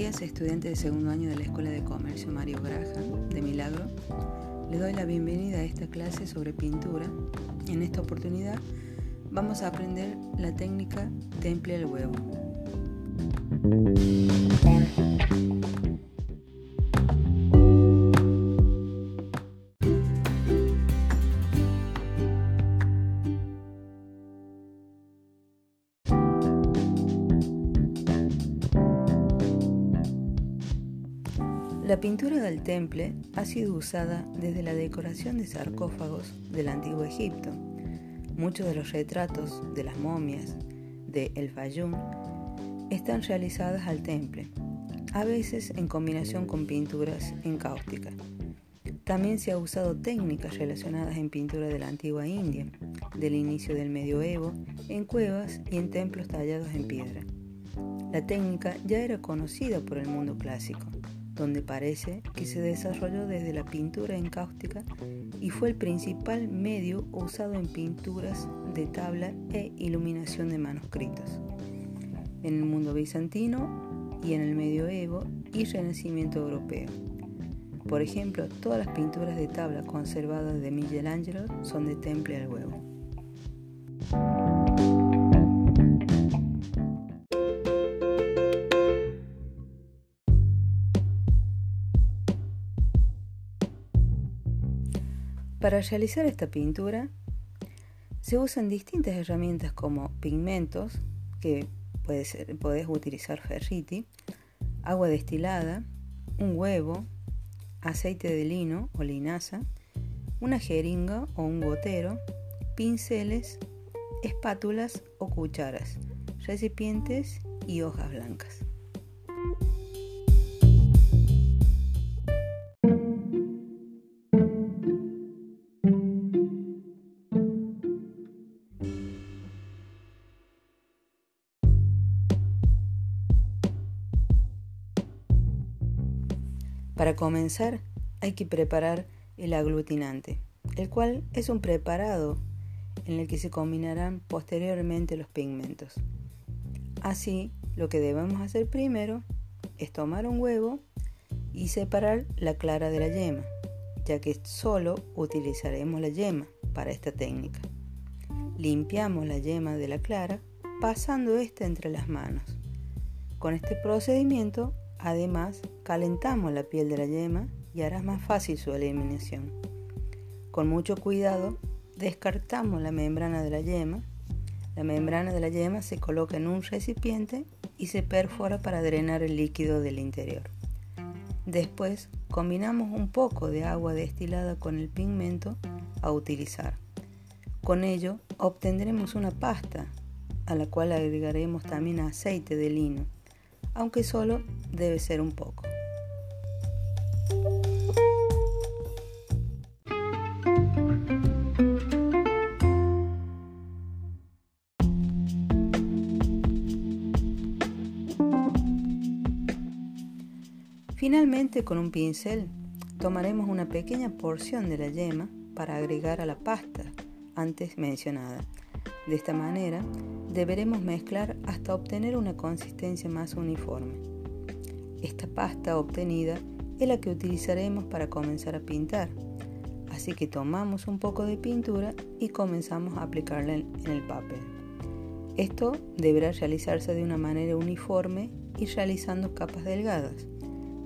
días, estudiantes de segundo año de la Escuela de Comercio Mario Graja de Milagro. Les doy la bienvenida a esta clase sobre pintura. En esta oportunidad vamos a aprender la técnica temple al huevo. La pintura del temple ha sido usada desde la decoración de sarcófagos del antiguo Egipto. Muchos de los retratos de las momias de El Fayum están realizadas al temple, a veces en combinación con pinturas en cáustica. También se ha usado técnicas relacionadas en pintura de la antigua India, del inicio del medioevo, en cuevas y en templos tallados en piedra. La técnica ya era conocida por el mundo clásico donde parece que se desarrolló desde la pintura encáustica y fue el principal medio usado en pinturas de tabla e iluminación de manuscritos. En el mundo bizantino y en el medioevo y renacimiento europeo. Por ejemplo, todas las pinturas de tabla conservadas de Michelangelo son de temple al huevo. Para realizar esta pintura se usan distintas herramientas como pigmentos, que puede ser, puedes utilizar ferriti, agua destilada, un huevo, aceite de lino o linaza, una jeringa o un gotero, pinceles, espátulas o cucharas, recipientes y hojas blancas. Para comenzar, hay que preparar el aglutinante, el cual es un preparado en el que se combinarán posteriormente los pigmentos. Así, lo que debemos hacer primero es tomar un huevo y separar la clara de la yema, ya que solo utilizaremos la yema para esta técnica. Limpiamos la yema de la clara pasando esta entre las manos. Con este procedimiento Además, calentamos la piel de la yema y hará más fácil su eliminación. Con mucho cuidado, descartamos la membrana de la yema. La membrana de la yema se coloca en un recipiente y se perfora para drenar el líquido del interior. Después, combinamos un poco de agua destilada con el pigmento a utilizar. Con ello, obtendremos una pasta a la cual agregaremos también aceite de lino aunque solo debe ser un poco. Finalmente, con un pincel, tomaremos una pequeña porción de la yema para agregar a la pasta antes mencionada de esta manera, deberemos mezclar hasta obtener una consistencia más uniforme. Esta pasta obtenida es la que utilizaremos para comenzar a pintar, así que tomamos un poco de pintura y comenzamos a aplicarla en el papel. Esto deberá realizarse de una manera uniforme y realizando capas delgadas,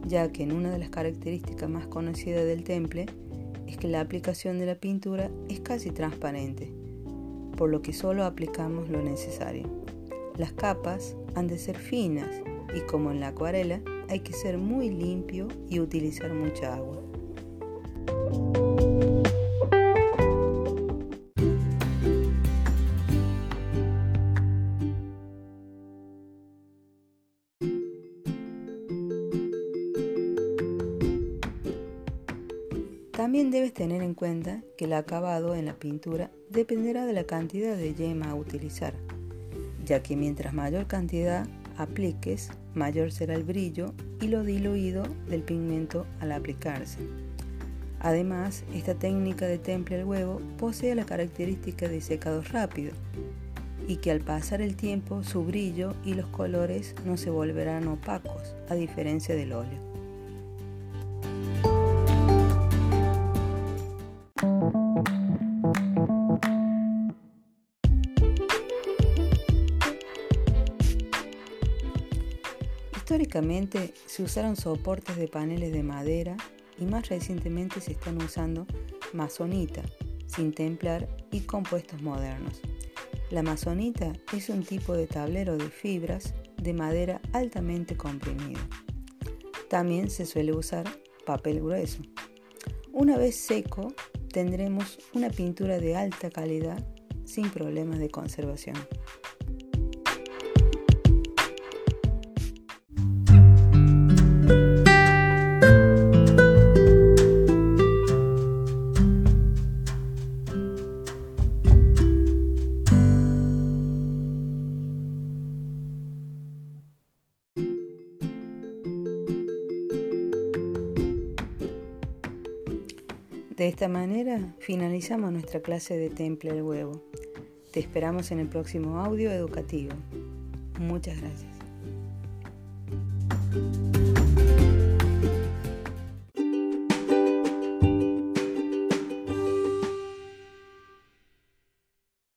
ya que una de las características más conocidas del temple es que la aplicación de la pintura es casi transparente por lo que solo aplicamos lo necesario. Las capas han de ser finas y como en la acuarela hay que ser muy limpio y utilizar mucha agua. También debes tener en cuenta que el acabado en la pintura dependerá de la cantidad de yema a utilizar, ya que mientras mayor cantidad apliques, mayor será el brillo y lo diluido del pigmento al aplicarse. Además, esta técnica de temple al huevo posee la característica de secado rápido, y que al pasar el tiempo su brillo y los colores no se volverán opacos, a diferencia del óleo. Históricamente se usaron soportes de paneles de madera y más recientemente se están usando masonita, sin templar y compuestos modernos. La masonita es un tipo de tablero de fibras de madera altamente comprimido. También se suele usar papel grueso. Una vez seco, tendremos una pintura de alta calidad sin problemas de conservación. De esta manera finalizamos nuestra clase de Temple al Huevo. Te esperamos en el próximo audio educativo. Muchas gracias.